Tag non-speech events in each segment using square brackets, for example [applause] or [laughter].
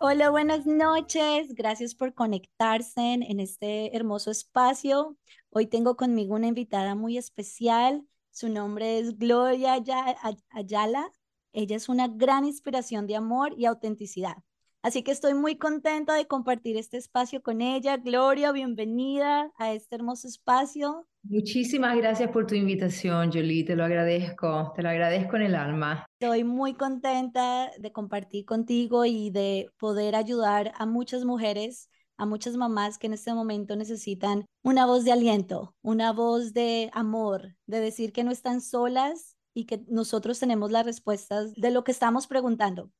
Hola, buenas noches. Gracias por conectarse en este hermoso espacio. Hoy tengo conmigo una invitada muy especial. Su nombre es Gloria Ayala. Ella es una gran inspiración de amor y autenticidad. Así que estoy muy contenta de compartir este espacio con ella. Gloria, bienvenida a este hermoso espacio. Muchísimas gracias por tu invitación, Jolie, te lo agradezco, te lo agradezco en el alma. Estoy muy contenta de compartir contigo y de poder ayudar a muchas mujeres, a muchas mamás que en este momento necesitan una voz de aliento, una voz de amor, de decir que no están solas y que nosotros tenemos las respuestas de lo que estamos preguntando.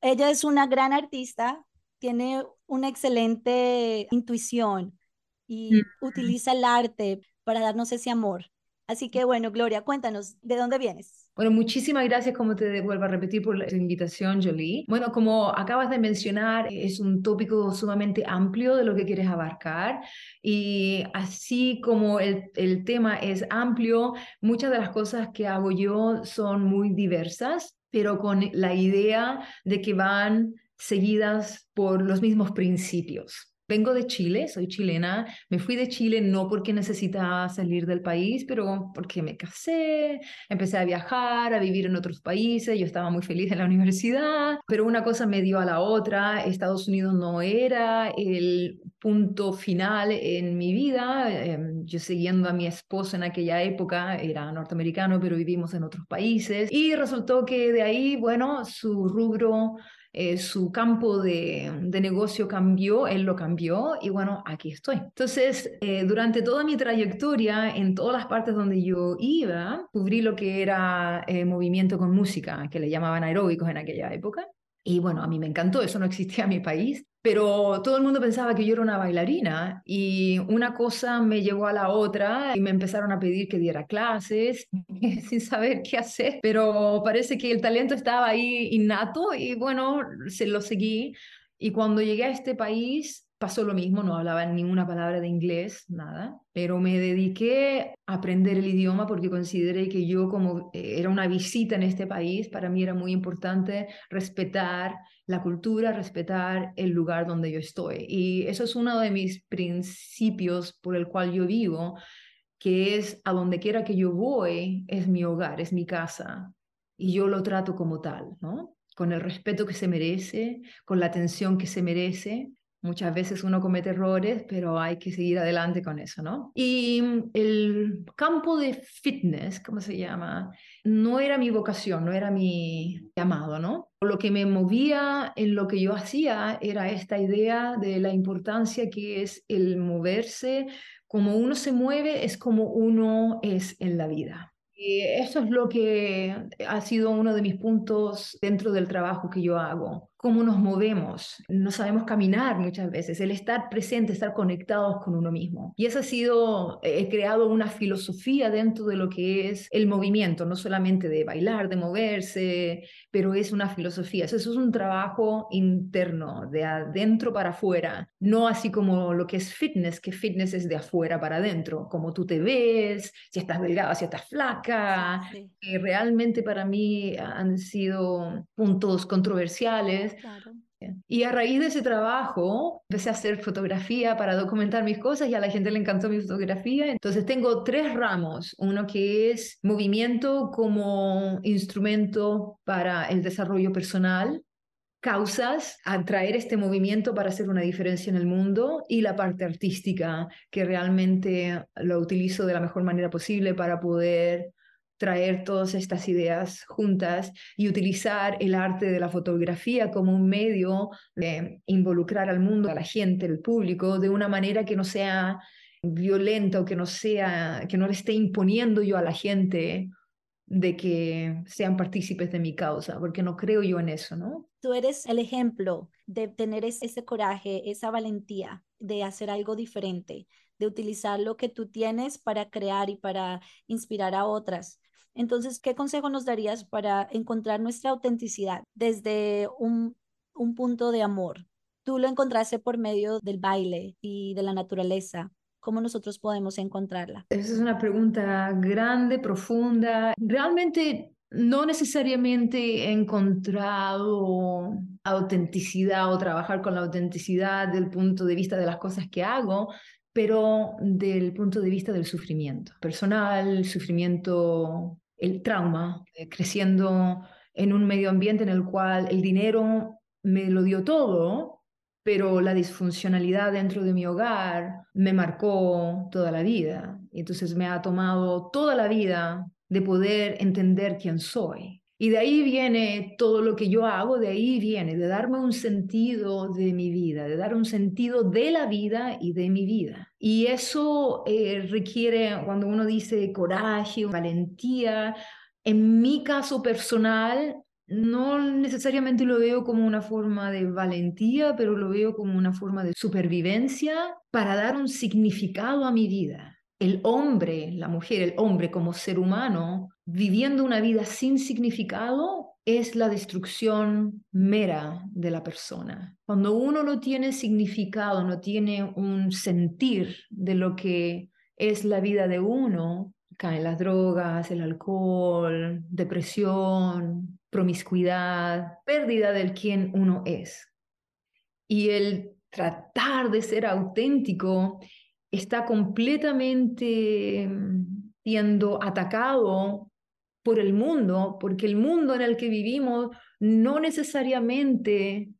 Ella es una gran artista, tiene una excelente intuición y mm. utiliza el arte para darnos ese amor. Así que bueno, Gloria, cuéntanos, ¿de dónde vienes? Bueno, muchísimas gracias, como te vuelvo a repetir, por la invitación, Jolie. Bueno, como acabas de mencionar, es un tópico sumamente amplio de lo que quieres abarcar y así como el, el tema es amplio, muchas de las cosas que hago yo son muy diversas, pero con la idea de que van seguidas por los mismos principios. Vengo de Chile, soy chilena. Me fui de Chile no porque necesitaba salir del país, pero porque me casé, empecé a viajar, a vivir en otros países. Yo estaba muy feliz en la [laughs] universidad, pero una cosa me dio a la otra. Estados Unidos no era el punto final en mi vida. Em, yo siguiendo a mi esposo en aquella época, era norteamericano, pero vivimos en otros países. Y resultó que de ahí, bueno, su rubro eh, su campo de, negocio cambió, él lo cambió y bueno, aquí estoy. Entonces, eh, durante toda mi trayectoria, en todas las partes donde yo iba, cubrí lo que era eh, movimiento con música, que le llamaban aeróbicos en aquella época. Y bueno, a mí me encantó, eso no existía en mi país, pero todo el mundo pensaba que yo era una bailarina y una cosa me llevó a la otra y me empezaron a pedir que diera clases [laughs] sin saber qué hacer, pero parece que el talento estaba ahí innato y bueno, se lo seguí. Y cuando llegué a este país, pasó lo mismo, no hablaba ninguna palabra de inglés, nada, pero me dediqué a aprender el idioma porque consideré que yo como eh, era una visita en este país, para mí era muy importante respetar la cultura, respetar el lugar donde yo estoy. Y eso es uno de mis principios por el cual yo vivo, que es a donde quiera que yo voy, es mi hogar, es mi casa. Y yo lo trato como tal, ¿no? Con el respeto que se merece, con la atención que se merece Muchas veces uno comete errores, pero hay que seguir adelante con eso, ¿no? Y mm, el campo de fitness, ¿cómo se llama? No era mi vocación, no era mi llamado, ¿no? Lo que me movía en lo que yo hacía era esta idea de la importancia que es el moverse. Como uno se mueve, es como uno es en la vida. Y eso es lo que ha sido uno de mis puntos dentro del trabajo que yo hago cómo nos movemos, no sabemos caminar muchas veces, el estar presente, estar conectados con uno mismo. Y eso ha sido, he creado una filosofía dentro de lo que es el movimiento, no solamente de bailar, de moverse, pero es una filosofía. Eso, es un trabajo interno, de adentro para afuera, no así como lo que es fitness, que fitness es de afuera para adentro, como tú te ves, si estás delgada, si estás flaca, que realmente para mí han sido puntos controversiales y a raíz de ese trabajo empecé a hacer fotografía para documentar mis cosas y a la gente le encantó mi fotografía. Entonces tengo tres ramos. Uno que es movimiento como instrumento para el desarrollo personal, causas, atraer este movimiento para hacer una diferencia en el mundo y la parte artística que realmente lo utilizo de la mejor manera posible para poder traer todas estas ideas juntas y utilizar el arte de la fotografía como un medio de involucrar al mundo, a la gente, al público, de una manera que no sea violenta o que no sea, que no le esté imponiendo yo a la gente de que sean partícipes de mi causa, porque no creo yo en eso, ¿no? Tú eres el ejemplo de tener ese coraje, esa valentía de hacer algo diferente, de utilizar lo que tú tienes para crear y para inspirar a otras. Entonces, ¿qué consejo nos darías para encontrar nuestra autenticidad desde un, un punto de amor? Tú lo encontraste por medio del baile y de la naturaleza. ¿Cómo nosotros podemos encontrarla? Esa es una pregunta grande, profunda. Realmente no necesariamente he encontrado autenticidad o trabajar con la autenticidad del punto de vista de las cosas que hago, pero del punto de vista del sufrimiento personal, sufrimiento el trauma, eh, creciendo en un medio ambiente en el cual el dinero me lo dio todo, pero la disfuncionalidad dentro de mi hogar me marcó toda la vida. Y entonces me ha tomado toda la vida de poder entender quién soy. Y de ahí viene todo lo que yo hago, de ahí viene, de darme un sentido de mi vida, de dar un sentido de la vida y de mi vida. Y eso eh, requiere, cuando uno dice coraje, valentía, en mi caso personal, no necesariamente lo veo como una forma de valentía, pero lo veo como una forma de supervivencia para dar un significado a mi vida. El hombre, la mujer, el hombre como ser humano, viviendo una vida sin significado, es la destrucción mera de la persona. Cuando uno no tiene significado, no tiene un sentir de lo que es la vida de uno, caen las drogas, el alcohol, depresión, promiscuidad, pérdida del quien uno es. Y el tratar de ser auténtico está completamente mm, siendo atacado por el mundo, porque el mundo en el que vivimos no necesariamente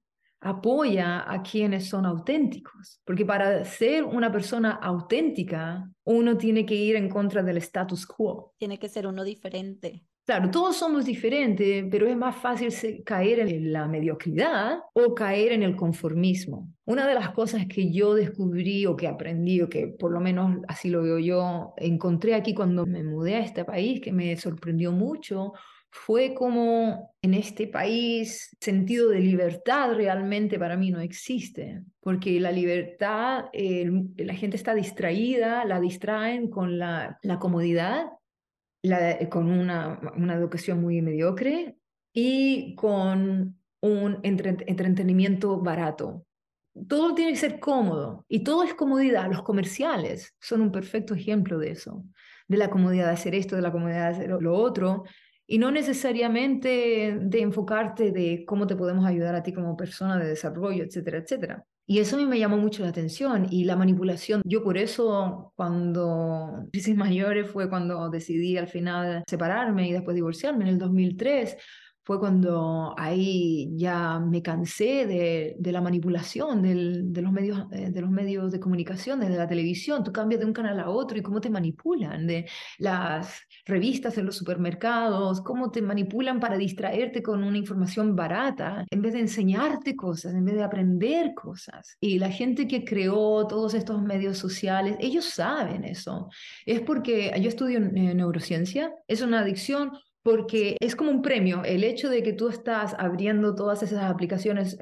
apoya a quienes son auténticos, porque para ser una persona auténtica, uno tiene que ir en contra del status quo. Tiene que ser uno diferente. Claro, todos somos diferentes, pero es más fácil caer en la mediocridad o caer en el conformismo. Una de las cosas que yo descubrí o que aprendí, o que por lo menos así lo veo yo, encontré aquí cuando me mudé a este país, que me sorprendió mucho, fue como en este país sentido de libertad realmente para mí no existe, porque la libertad, la gente está distraída, la distraen con la, la comodidad eh, con una, una educación muy mediocre y con un entretenimiento barato. Todo tiene que ser cómodo y todo es comodidad. Los comerciales son un perfecto ejemplo de eso, de la comodidad de hacer esto, de la comodidad de hacer lo otro, y no necesariamente de enfocarte de cómo te podemos ayudar a ti como persona de desarrollo, etcétera, etcétera. Y eso a mí me llamó mucho la atención y la manipulación. Yo por eso cuando crisis [laughs] mayores fue cuando decidí al final separarme y después divorciarme en el 2003 fue cuando ahí ya me cansé de, de la manipulación del, de, los medios, eh, de los medios de comunicación, de la televisión. Tú cambias de un canal a otro y cómo te manipulan, de las revistas en los supermercados, cómo te manipulan para distraerte con una información barata, en vez de enseñarte cosas, en vez de aprender cosas. Y la gente que creó todos estos medios sociales, ellos saben eso. Es porque yo estudio neurociencia, es una adicción porque es como un premio. El hecho de que tú estás abriendo todas esas aplicaciones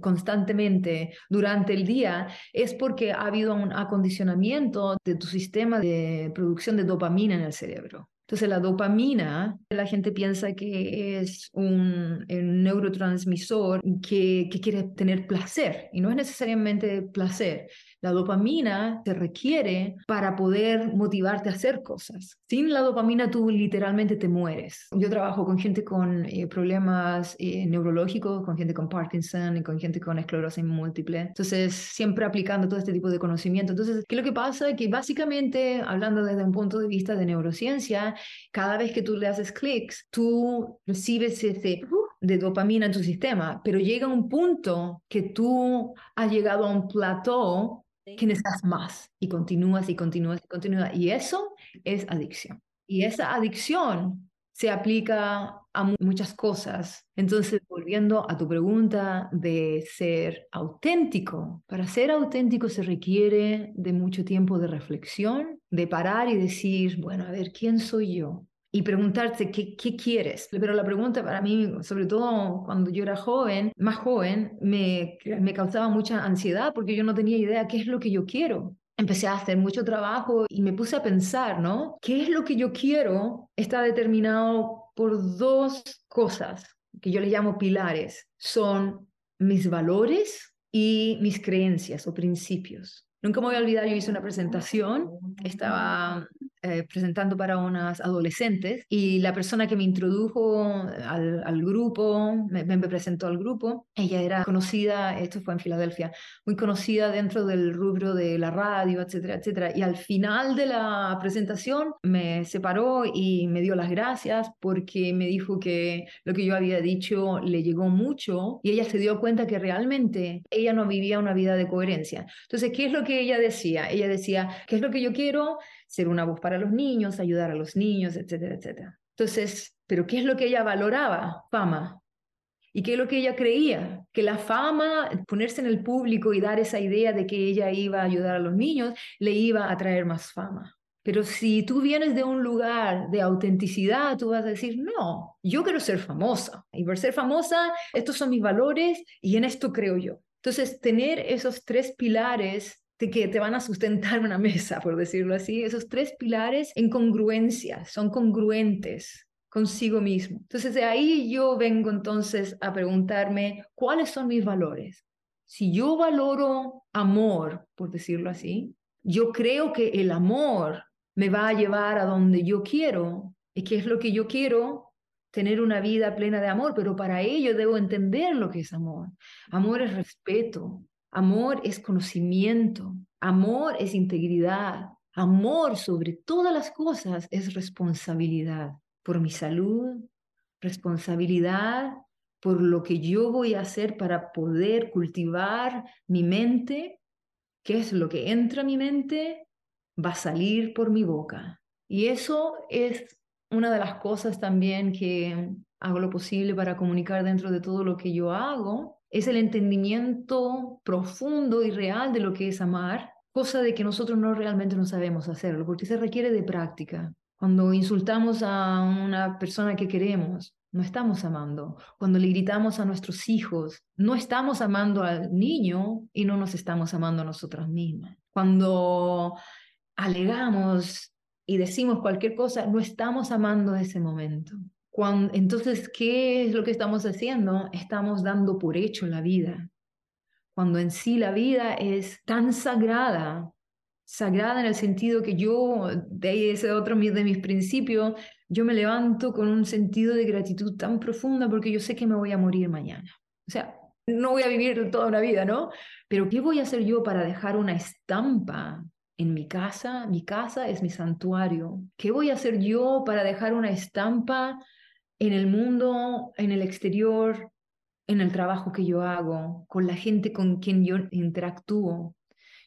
constantemente durante el día es porque ha habido un acondicionamiento de tu sistema de producción de dopamina en el cerebro. Entonces la dopamina, la gente piensa que es un, neurotransmisor que, que, quiere tener placer y no es necesariamente placer. La dopamina se requiere para poder motivarte a hacer cosas. Sin la dopamina tú literalmente te mueres. Yo trabajo con gente con eh, problemas eh, neurológicos, con gente con Parkinson y con gente con esclerosis múltiple. Entonces, siempre aplicando todo este tipo de conocimiento. Entonces, ¿qué lo que pasa? Que básicamente, hablando desde un punto de vista de neurociencia, cada vez que tú le haces clics, tú recibes ese de dopamina en tu sistema, pero llega un punto que tú has llegado a un plató que necesitas más y continúas y continúas y continúas. Y eso es adicción. Y esa adicción se aplica a muchas cosas. Entonces, volviendo a tu pregunta de ser auténtico, para ser auténtico se requiere de mucho tiempo de reflexión, de parar y decir, bueno, a ver, ¿quién soy yo? Y preguntarte qué, qué quieres. Pero la pregunta para mí, sobre todo cuando yo era joven, más joven, me, me causaba mucha ansiedad porque yo no tenía idea qué es lo que yo quiero empecé a hacer mucho trabajo y me puse a pensar, ¿no? ¿Qué es lo que yo quiero? Está determinado por dos cosas que yo le llamo pilares. Son mis valores y mis creencias o principios. Nunca me voy a olvidar, yo hice una presentación, estaba eh, presentando para unas adolescentes y la persona que me introdujo al, grupo, me, me, presentó al grupo, ella era conocida, esto fue en Filadelfia, muy conocida dentro del rubro de la radio, etcétera, etcétera. Y al final de la presentación me separó y me dio las gracias porque me dijo que lo que yo había dicho le llegó mucho y ella se dio cuenta que realmente ella no vivía una vida de coherencia. Entonces, ¿qué es lo que ella decía? Ella decía, ¿qué es lo que yo quiero? Ser una voz para los niños, ayudar a los niños, etcétera, etcétera. Entonces, ¿pero qué es lo que ella valoraba? Fama. ¿Y qué es lo que ella creía? Que la fama, ponerse en el público y dar esa idea de que ella iba a ayudar a los niños, le iba a traer más fama. Pero si tú vienes de un lugar de autenticidad, tú vas a decir, no, yo quiero ser famosa. Y por ser famosa, estos son mis valores y en esto creo yo. Entonces, tener esos tres pilares que te van a sustentar una mesa, por decirlo así. Esos tres pilares en congruencia, son congruentes consigo mismo. Entonces de ahí yo vengo entonces a preguntarme cuáles son mis valores. Si yo valoro amor, por decirlo así, yo creo que el amor me va a llevar a donde yo quiero. ¿Y qué es lo que yo quiero? Tener una vida plena de amor, pero para ello debo entender lo que es amor. Amor es respeto, Amor es conocimiento, amor es integridad, amor sobre todas las cosas es responsabilidad por mi salud, responsabilidad por lo que yo voy a hacer para poder cultivar mi mente, qué es lo que entra a mi mente, va a salir por mi boca. Y eso es una de las cosas también que hago lo posible para comunicar dentro de todo lo que yo hago, es el entendimiento profundo y real de lo que es amar, cosa de que nosotros no realmente no sabemos hacerlo, porque se requiere de práctica. Cuando insultamos a una persona que queremos, no estamos amando. Cuando le gritamos a nuestros hijos, no estamos amando al niño y no nos estamos amando a nosotras mismas. Cuando alegamos y decimos cualquier cosa, no estamos amando ese momento entonces, ¿qué es lo que estamos haciendo? Estamos dando por hecho la vida, cuando en sí la vida es tan sagrada, sagrada en el sentido que yo, de ese otro de mis principios, yo me levanto con un sentido de gratitud tan profunda porque yo sé que me voy a morir mañana. O sea, no voy a vivir toda una vida, ¿no? Pero ¿qué voy a hacer yo para dejar una estampa en mi casa? Mi casa es mi santuario. ¿Qué voy a hacer yo para dejar una estampa en el mundo, en el exterior, en el trabajo que yo hago, con la gente con quien yo interactúo.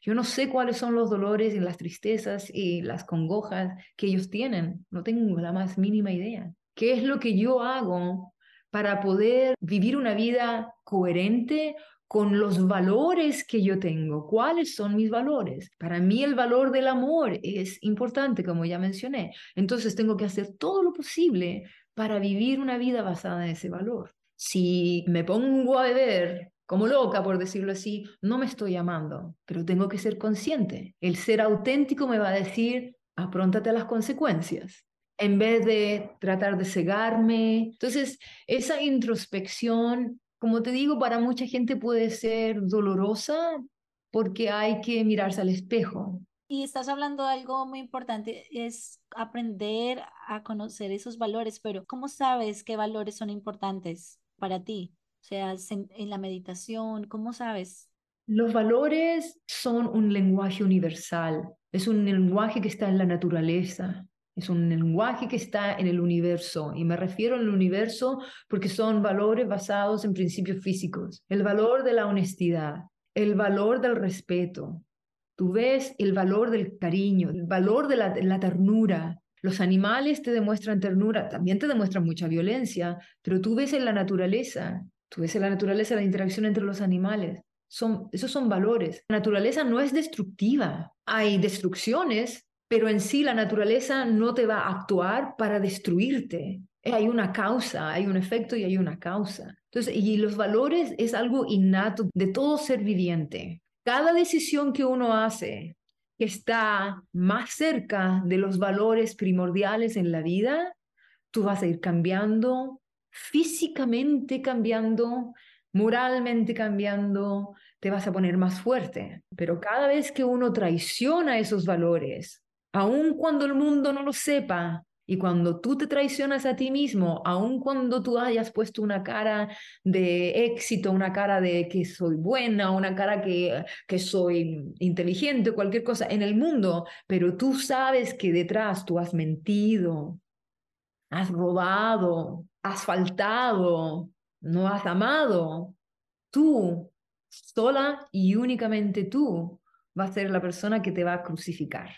Yo no sé cuáles son los dolores y las tristezas y las congojas que ellos tienen. No tengo la más mínima idea. ¿Qué es lo que yo hago para poder vivir una vida coherente con los valores que yo tengo. ¿Cuáles son mis valores? Para mí el valor del amor es importante, como ya mencioné. Entonces tengo que hacer todo lo posible para vivir una vida basada en ese valor. Si me pongo a beber como loca, por decirlo así, no me estoy amando, pero tengo que ser consciente. El ser auténtico me va a decir, apróntate a las consecuencias, en vez de tratar de cegarme. Entonces, esa introspección, como te digo, para mucha gente puede ser dolorosa porque hay que mirarse al espejo. Y estás hablando de algo muy importante, es aprender a conocer esos valores, pero ¿cómo sabes qué valores son importantes para ti? O sea, en, la meditación, ¿cómo sabes? Los valores son un lenguaje universal, es un lenguaje que está en la naturaleza, es un lenguaje que está en el universo. Y me refiero al universo porque son valores basados en principios físicos. El valor de la honestidad, el valor del respeto, Tú ves el valor del cariño, el valor de la, ternura. Los animales te demuestran ternura, también te demuestran mucha violencia, pero tú ves en la naturaleza, tú ves en la naturaleza la interacción entre los animales. Son, esos son valores. La naturaleza no es destructiva. Hay destrucciones, pero en sí la naturaleza no te va a actuar para destruirte. Hay una causa, hay un efecto y hay una causa. Entonces, y los valores es algo innato de todo ser viviente. Cada decisión que uno hace que está más cerca de los valores primordiales en la vida, tú vas a ir cambiando, físicamente cambiando, moralmente cambiando, te vas a poner más fuerte. Pero cada vez que uno traiciona esos valores, aun cuando el mundo no lo sepa, y cuando tú te traicionas a ti mismo, aun cuando tú hayas puesto una cara de éxito, una cara de que soy buena, una cara que, que soy inteligente, cualquier cosa en el mundo, pero tú sabes que detrás tú has mentido, has robado, has faltado, no has amado, tú, sola y únicamente tú, vas a ser la persona que te va a crucificar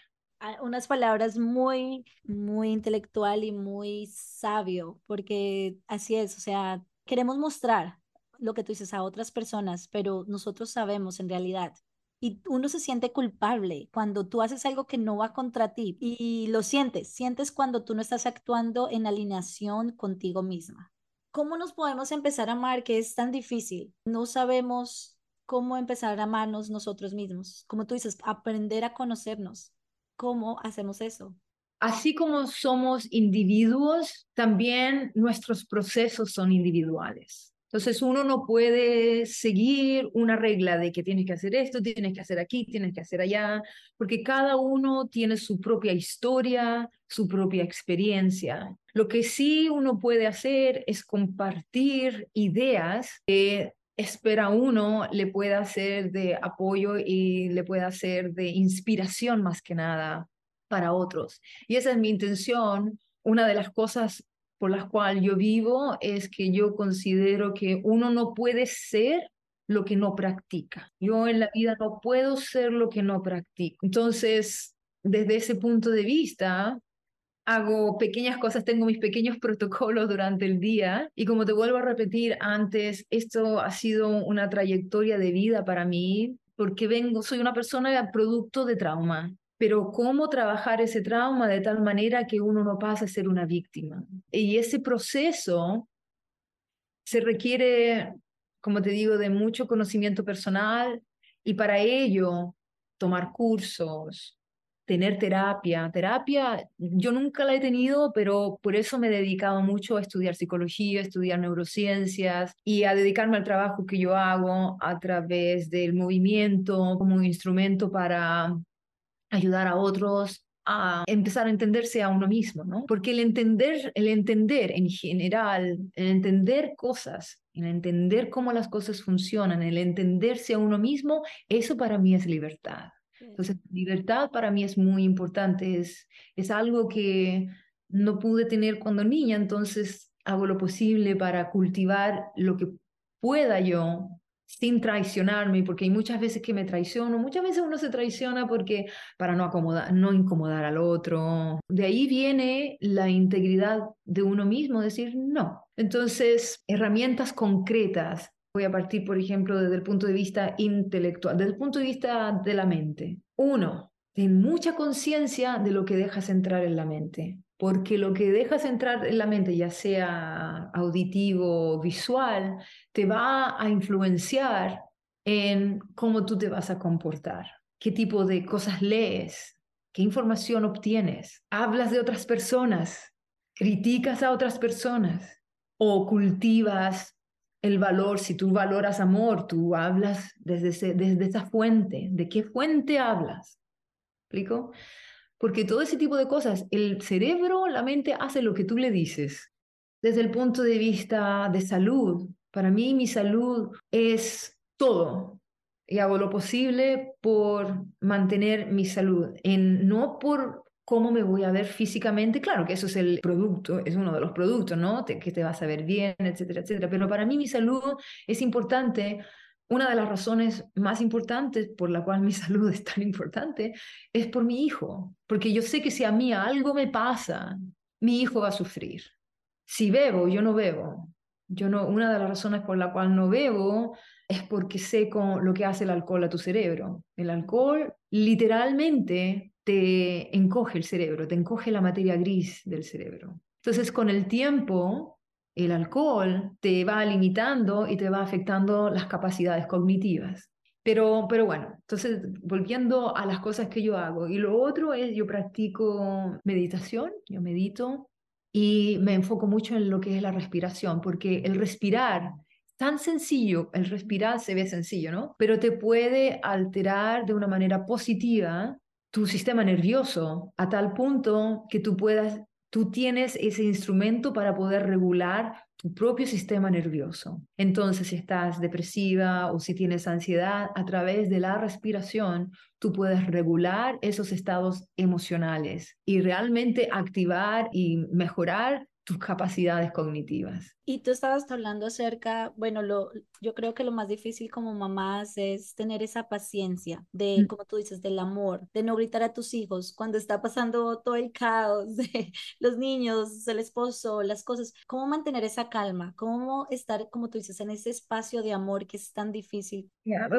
unas palabras muy, muy intelectual y muy sabio, porque así es, o sea, queremos mostrar lo que tú dices a otras personas, pero nosotros sabemos en realidad. Y uno se siente culpable cuando tú haces algo que no va contra ti y lo sientes, sientes cuando tú no estás actuando en alineación contigo misma. ¿Cómo nos podemos empezar a amar que es tan difícil? No sabemos cómo empezar a amarnos nosotros mismos. Como tú dices, aprender a conocernos ¿Cómo hacemos eso? Así como somos individuos, también nuestros procesos son individuales. Entonces uno no puede seguir una regla de que tienes que hacer esto, tienes que hacer aquí, tienes que hacer allá, porque cada uno tiene su propia historia, su propia experiencia. Lo que sí uno puede hacer es compartir ideas que espera uno le pueda hacer de apoyo y le pueda hacer de inspiración más que nada para otros. Y esa es mi intención. Una de las cosas por las cuales yo vivo es que yo considero que uno no puede ser lo que no practica. Yo en la vida no puedo ser lo que no practico. Entonces, desde ese punto de vista, hago pequeñas cosas, tengo mis pequeños [laughs] protocolos durante el día y como te vuelvo a repetir antes, esto ha sido una trayectoria de vida para mí porque vengo, soy una persona producto de trauma, pero cómo trabajar ese trauma de tal manera que uno no pase a ser una víctima. Y ese proceso se requiere, como te digo, de mucho conocimiento personal y para ello tomar cursos, tener terapia. Terapia, yo nunca la he tenido, pero por eso me he dedicado mucho a estudiar psicología, a estudiar neurociencias y a dedicarme al trabajo que yo hago a través del movimiento como instrumento para ayudar a otros a empezar a entenderse a uno mismo, ¿no? Porque el entender, el entender en general, el entender cosas, el entender cómo las cosas funcionan, el entenderse a uno mismo, eso para mí es libertad. Entonces, libertad para mí es muy importante, es, es algo que no pude tener cuando niña, entonces hago lo posible para cultivar lo que pueda yo sin traicionarme, porque hay muchas veces que me traiciono, muchas veces uno se traiciona porque para no acomodar, no incomodar al otro. De ahí viene la integridad de uno mismo, decir no. Entonces, herramientas concretas Voy a partir, por ejemplo, desde el punto de vista intelectual, desde el punto de vista de la mente. Uno, ten mucha conciencia de lo que dejas entrar en la mente, porque lo que dejas entrar en la mente, ya sea auditivo o visual, te va a influenciar en cómo tú te vas a comportar, qué tipo de cosas lees, qué información obtienes, hablas de otras personas, criticas a otras personas o cultivas el valor, si tú valoras amor, tú hablas desde, desde esa fuente. ¿De qué fuente hablas? ¿Explico? Porque todo ese tipo de cosas, el cerebro, la mente hace lo que tú le dices. Desde el punto de vista de salud, para mí mi salud es todo. Y hago lo posible por mantener mi salud, en, no por cómo me voy a ver físicamente. Claro que eso es el producto, es uno de los productos, ¿no? que te vas a ver bien, etcétera, etcétera. Pero para mí mi salud es importante. Una de las razones más importantes por la cual mi [laughs] salud es tan importante es por mi hijo, porque yo sé que si a mí algo me pasa, mi hijo va a sufrir. Si bebo, yo no bebo. Yo no, una de las razones por la cual no bebo es porque sé con lo que hace el alcohol a tu cerebro. El alcohol literalmente te encoge el cerebro, te encoge la materia gris del cerebro. Entonces, con el tiempo, el alcohol te va limitando y te va afectando las capacidades cognitivas. Pero, pero bueno, entonces volviendo a las cosas que yo hago. Y lo otro es, yo practico meditación, yo medito y me enfoco mucho en lo que es la respiración, porque el respirar tan sencillo, el respirar se ve sencillo, ¿no? Pero te puede alterar de una manera positiva tu sistema nervioso a tal punto que tú puedas, tú tienes ese instrumento para poder regular tu propio sistema nervioso. Entonces, si estás depresiva o si tienes ansiedad, a través de la respiración, tú puedes regular esos estados emocionales y realmente activar y mejorar tus capacidades cognitivas. Y tú estabas hablando acerca, bueno, lo, yo creo que lo más difícil como mamás es tener esa paciencia de, mm. como tú dices, del amor, de no gritar a tus hijos cuando está pasando todo el caos de [laughs] los niños, el esposo, las cosas. ¿Cómo mantener esa calma? ¿Cómo estar, como tú dices, en ese espacio de amor que es tan difícil?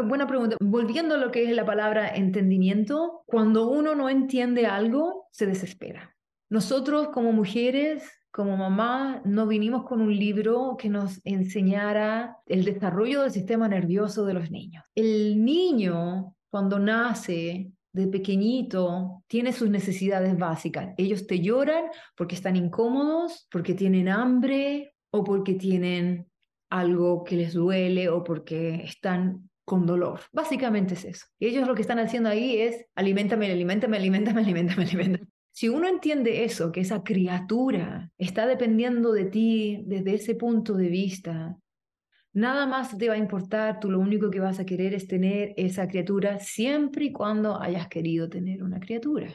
buena pregunta. Volviendo a lo que es la palabra entendimiento, cuando uno no entiende algo, se desespera. Nosotros como mujeres como mamá no vinimos con un libro que nos enseñara el desarrollo del sistema nervioso de los niños. El niño, cuando nace de pequeñito, tiene sus necesidades básicas. Ellos te lloran porque están incómodos, porque tienen hambre o porque tienen algo que les duele o porque están con dolor. Básicamente es eso. ellos lo que están haciendo ahí es alimentame, alimentame, alimentame, alimentame, alimentame. Si uno entiende eso, que esa criatura está dependiendo de ti desde ese punto de vista, nada más te va a importar, tú lo único que vas a querer es tener esa criatura siempre y cuando hayas querido tener una criatura.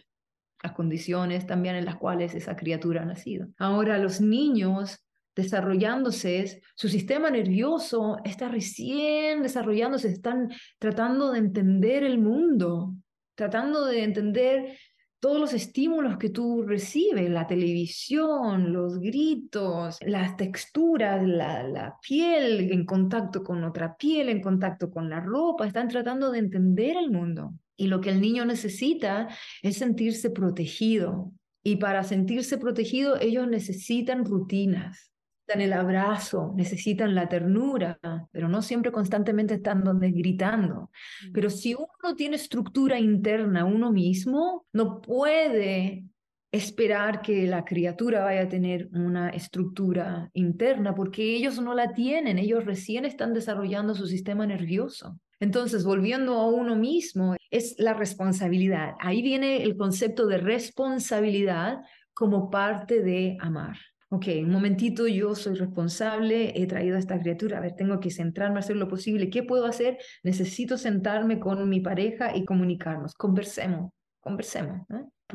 Las condiciones también en las cuales esa criatura ha nacido. Ahora, los niños desarrollándose, su sistema nervioso está recién desarrollándose, están tratando de entender el mundo, tratando de entender todos los estímulos que tú recibes, la televisión, los gritos, las texturas, la, piel en contacto con otra piel, en contacto con la ropa, están tratando de entender el mundo. Y lo que el niño necesita es sentirse protegido. Y para sentirse protegido, ellos necesitan rutinas necesitan el abrazo, necesitan la ternura, pero no siempre constantemente están donde gritando. Pero si uno tiene estructura interna uno mismo, no puede esperar que la criatura vaya a tener una estructura interna porque ellos no la tienen, ellos recién están desarrollando su sistema nervioso. Entonces, volviendo a uno mismo, es la responsabilidad. Ahí viene el concepto de responsabilidad como parte de amar ok, un momentito, yo soy responsable, he traído a esta criatura, a ver, tengo que centrarme, hacer lo posible, ¿qué puedo hacer? Necesito sentarme con mi pareja y comunicarnos, conversemos, conversemos.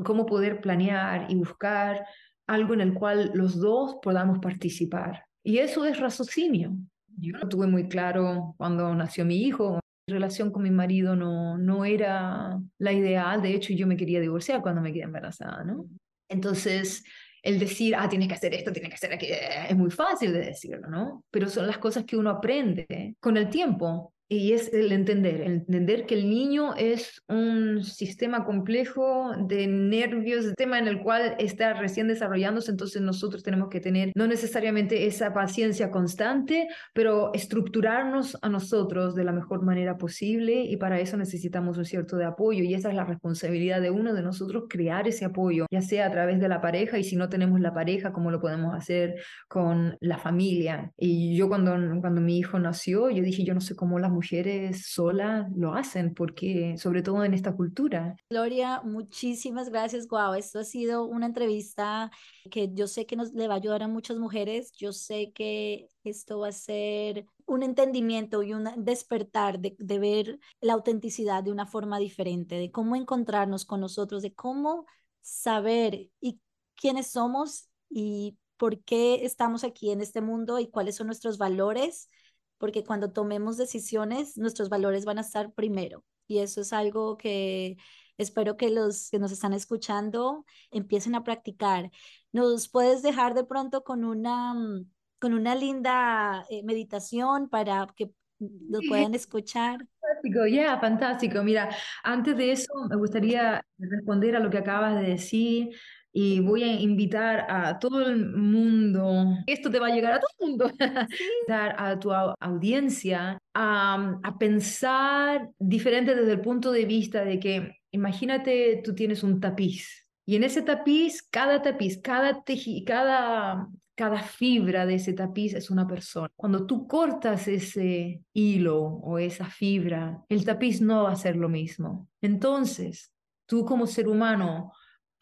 Cómo poder planear y buscar algo en el cual los dos podamos participar. Y eso es raciocinio. Yo no tuve muy claro cuando nació mi hijo, mi relación con mi marido no, no era la ideal, de hecho yo me quería divorciar cuando me quedé embarazada, ¿no? Entonces, el decir, ah, tienes que hacer esto, tienes que hacer aquello, es muy fácil de decirlo, ¿no? Pero son las cosas que uno aprende con el tiempo y es el entender, el entender que el niño es un sistema complejo de nervios, sistema en el cual está recién desarrollándose, entonces nosotros tenemos que tener no necesariamente esa paciencia constante, pero estructurarnos a nosotros de la mejor manera posible y para eso necesitamos un cierto de apoyo y esa es la responsabilidad de uno de nosotros crear ese apoyo, ya sea a través de la pareja y si no tenemos la pareja, cómo lo podemos hacer con la familia. Y yo cuando, cuando mi hijo nació, yo dije, yo no sé cómo las mujeres solas lo hacen, porque sobre todo en esta cultura. Gloria, muchísimas gracias, Guau. Esto ha sido una entrevista que yo sé que nos le va a ayudar a muchas mujeres. Yo sé que esto va a ser un entendimiento y un despertar de, de ver la autenticidad de una forma diferente, de cómo encontrarnos con nosotros, de cómo saber y quiénes somos y por qué estamos aquí en este mundo y cuáles son nuestros valores porque cuando tomemos decisiones, nuestros valores van a estar primero. Y eso es algo que espero que los que nos están escuchando empiecen a practicar. ¿Nos puedes dejar de pronto con una, mm, con una linda eh, meditación para que lo puedan escuchar? fantástico, ya, fantástico. Mira, antes de eso, me gustaría responder a lo que acabas de decir y voy a invitar a todo el mundo, esto te va a llegar a todo el mundo, [laughs] a tu audiencia a, a pensar diferente desde el punto de vista de que, imagínate, tú tienes un tapiz y en ese tapiz, cada tapiz, cada, cada, cada fibra de ese tapiz es una persona. Cuando tú cortas ese hilo o esa fibra, el tapiz no va a ser lo mismo. Entonces, tú como ser humano,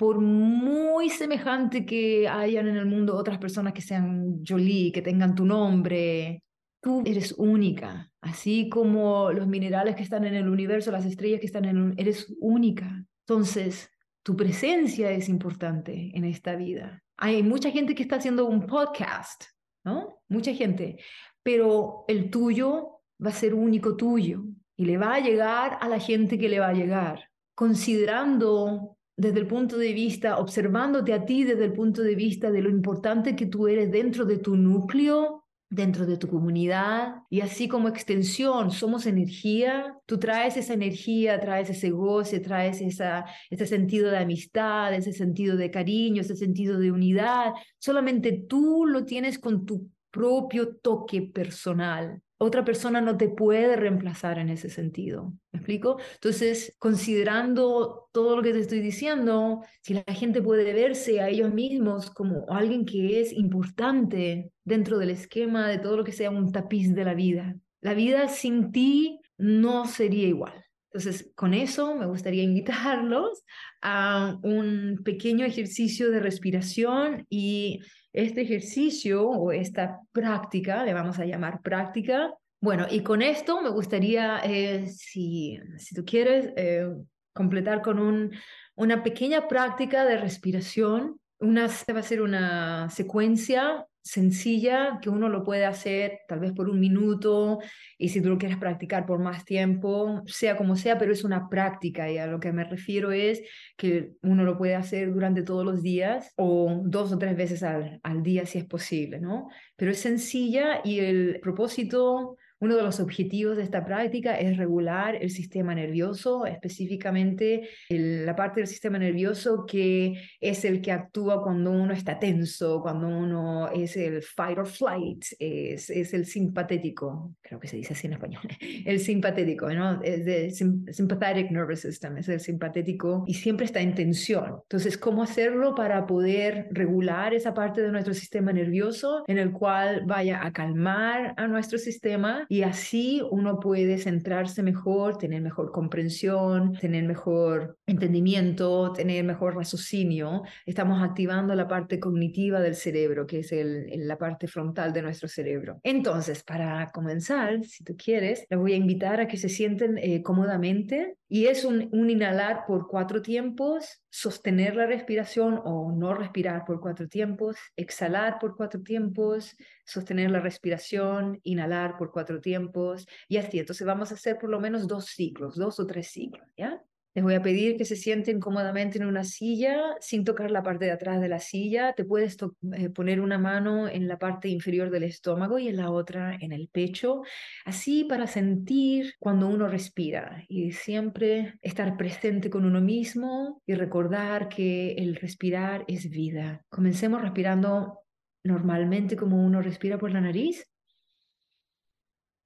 por muy semejante que hayan en el mundo otras personas que sean Jolie, que tengan tu nombre, tú eres única. Así como los minerales que están en el universo, las estrellas que están en el eres única. Entonces, tu presencia es importante en esta vida. Hay mucha gente que está haciendo un podcast, ¿no? Mucha gente, pero el tuyo va a ser único tuyo y le va a llegar a la gente que le va a llegar, considerando desde el punto de vista, observándote a ti desde el punto de vista de lo importante que tú eres dentro de tu núcleo, dentro de tu comunidad y así como extensión, somos energía, tú traes esa energía, traes ese goce, traes esa, ese sentido de amistad, ese sentido de cariño, ese sentido de unidad, solamente tú lo tienes con tu propio toque personal otra persona no te puede reemplazar en ese sentido. ¿Me explico? Entonces, considerando todo lo que te estoy diciendo, si la gente puede verse a ellos mismos como alguien que es importante dentro del esquema de todo lo que sea un tapiz de la vida, la vida sin ti no sería igual. Entonces, con eso me gustaría [laughs] invitarlos a un pequeño ejercicio de respiración y este ejercicio o esta práctica, le vamos a llamar práctica. Bueno, y con esto me gustaría, eh, si, si tú quieres, eh, completar con un, una pequeña práctica de respiración. Una, va a ser una secuencia sencilla que uno lo puede hacer tal vez por un minuto y si tú lo quieres practicar por más tiempo, sea como sea, pero es una práctica y a lo que me refiero es que uno lo puede hacer durante todos los días o dos o tres veces al, al día si es posible, ¿no? Pero es sencilla y el propósito uno de los objetivos de esta práctica es regular el sistema nervioso, específicamente la parte del sistema nervioso que es el que actúa cuando uno está tenso, cuando uno es el fight or flight, es, es el simpatético, creo que se dice así en español, [laughs] el simpatético, ¿no? Es el sympathetic nervous system, es el simpatético y siempre está en tensión. Entonces, ¿cómo hacerlo para poder regular esa parte de nuestro sistema nervioso en el cual vaya a calmar a nuestro sistema y así uno puede centrarse mejor, tener mejor comprensión, tener mejor entendimiento, tener mejor raciocinio. Estamos activando la parte cognitiva del cerebro, que es el, la parte frontal de nuestro cerebro. Entonces, para comenzar, si tú quieres, les voy a invitar a que se sienten eh, cómodamente y es un, un inhalar por cuatro tiempos, sostener la respiración o no respirar por cuatro tiempos, exhalar por cuatro tiempos, sostener la respiración, inhalar por cuatro tiempos y así. Entonces vamos a hacer por lo menos dos ciclos, dos o tres ciclos, ¿ya? Les voy a pedir que se sienten cómodamente en una silla sin tocar la parte de atrás de la silla. Te puedes eh, poner una mano en la parte inferior del estómago y en la otra en el pecho, así para sentir cuando uno respira y siempre estar presente con uno mismo y recordar que el respirar es vida. Comencemos respirando normalmente como uno respira por la nariz.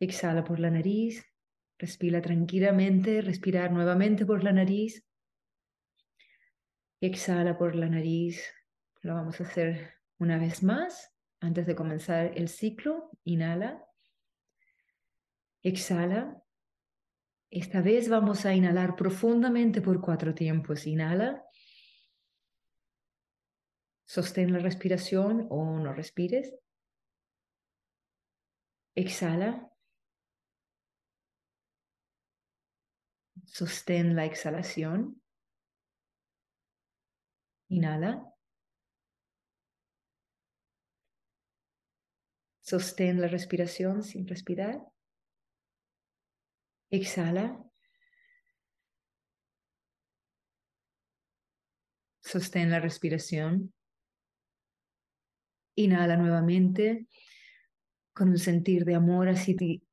Exhala por la nariz. Respira tranquilamente, respirar nuevamente por la nariz. Exhala por la nariz. Lo vamos a hacer una vez más antes de comenzar el ciclo. Inhala. Exhala. Esta vez vamos a inhalar profundamente por cuatro tiempos. Inhala. Sostén la respiración o no respires. Exhala. Sostén la exhalación. Inhala. Sostén la respiración sin respirar. Exhala. Sostén la respiración. Inhala nuevamente con un sentir de amor hacia ti,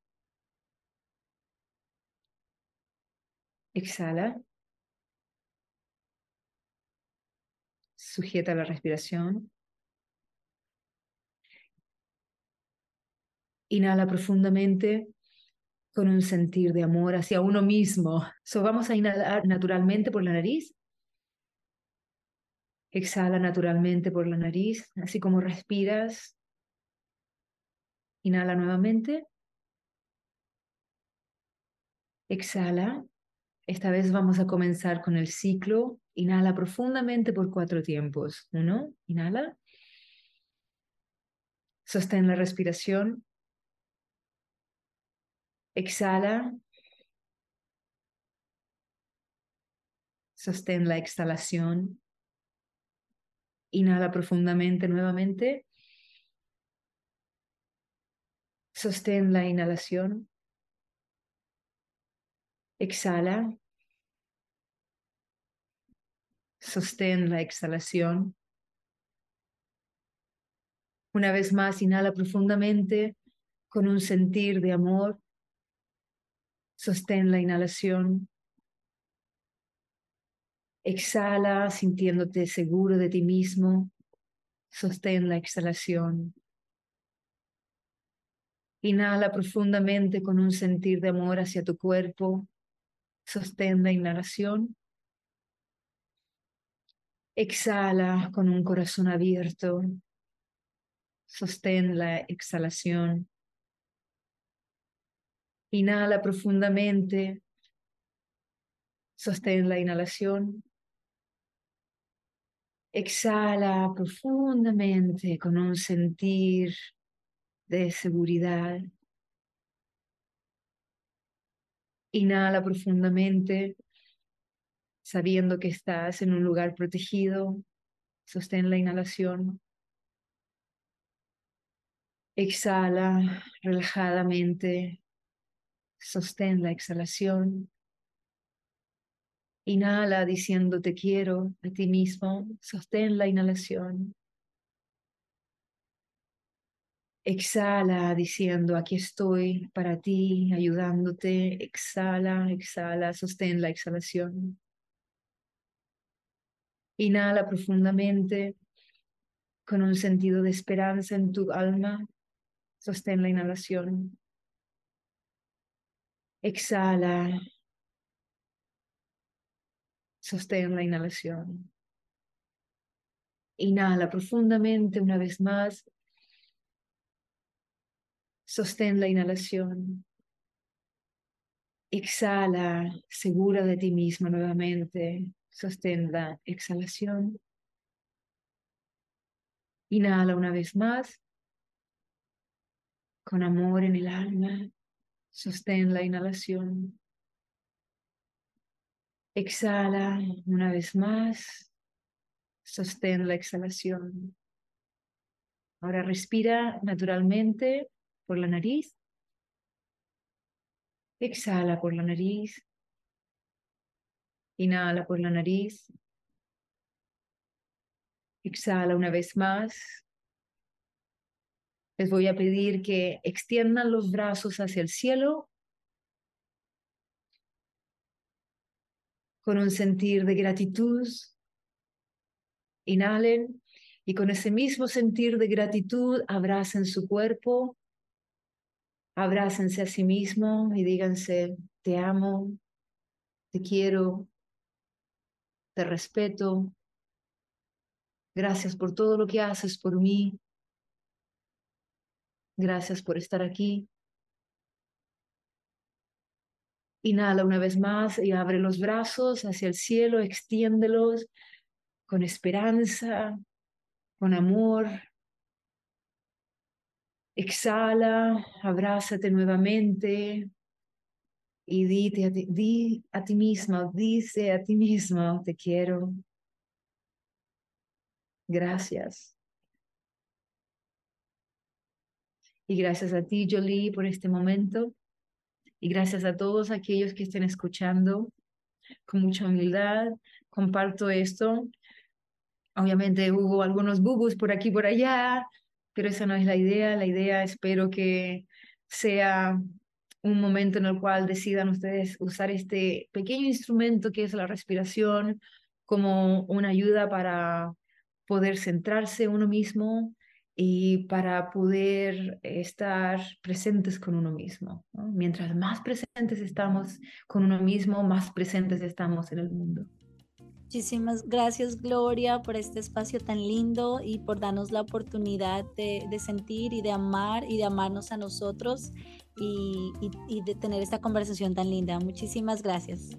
Exhala. Sujeta la respiración. Inhala profundamente con un sentir de amor hacia uno mismo. So, vamos a inhalar naturalmente por la nariz. Exhala naturalmente por la nariz, así como respiras. Inhala nuevamente. Exhala. Esta vez vamos a comenzar con el ciclo. Inhala profundamente por cuatro tiempos. Uno, inhala. Sostén la respiración. Exhala. Sostén la exhalación. Inhala profundamente nuevamente. Sostén la inhalación. Exhala. Sostén la exhalación. Una vez más, inhala profundamente con un sentir de amor. Sostén la inhalación. Exhala sintiéndote seguro de ti mismo. Sostén la exhalación. Inhala profundamente con un sentir de amor hacia tu cuerpo. Sostén la inhalación. Exhala con un corazón abierto. Sostén la exhalación. Inhala profundamente. Sostén la inhalación. Exhala profundamente con un sentir de seguridad. Inhala profundamente, sabiendo que estás en un lugar protegido. Sostén la inhalación. Exhala relajadamente. Sostén la exhalación. Inhala diciendo te quiero a ti mismo. Sostén la inhalación. Exhala diciendo aquí estoy para ti, ayudándote. Exhala, exhala, sostén la exhalación. Inhala profundamente con un sentido de esperanza en tu alma. Sostén la inhalación. Exhala Sostén la inhalación. Inhala profundamente una vez más. Sostén la inhalación. Exhala, segura de ti mismo nuevamente. Sostén la exhalación. Inhala una vez más. Con amor en el alma. Sostén la inhalación. Exhala una vez más. Sostén la exhalación. Ahora respira naturalmente por la nariz. Exhala por la nariz. Inhala por la nariz. Exhala una vez más. Les voy a pedir que extiendan los brazos hacia el cielo con un sentir de gratitud. Inhalen y con ese mismo sentir de gratitud abracen su cuerpo, abrácense a sí mismo y díganse, te amo, te quiero, te respeto, gracias por todo lo que haces por mí, gracias por estar aquí. Inhala una vez más y abre los brazos hacia el cielo, extiéndelos con esperanza, con amor. Exhala, abrázate nuevamente y dite a ti, di a ti misma, dice a ti misma, te quiero. Gracias. Y gracias a ti, Jolie, por este momento. Y gracias a todos aquellos que estén escuchando con mucha humildad. Comparto esto. Obviamente hubo algunos bugus por aquí por allá, pero esa no es la idea. La idea espero que sea un momento en el cual decidan ustedes usar este pequeño instrumento que es la respiración como una ayuda para poder centrarse uno mismo y para poder estar presentes con uno mismo. Mientras más presentes estamos con uno mismo, más presentes estamos en el mundo. Muchísimas gracias Gloria por este espacio tan lindo y por darnos la oportunidad de, sentir y de amar y de amarnos a nosotros y de tener esta conversación tan linda. Muchísimas gracias.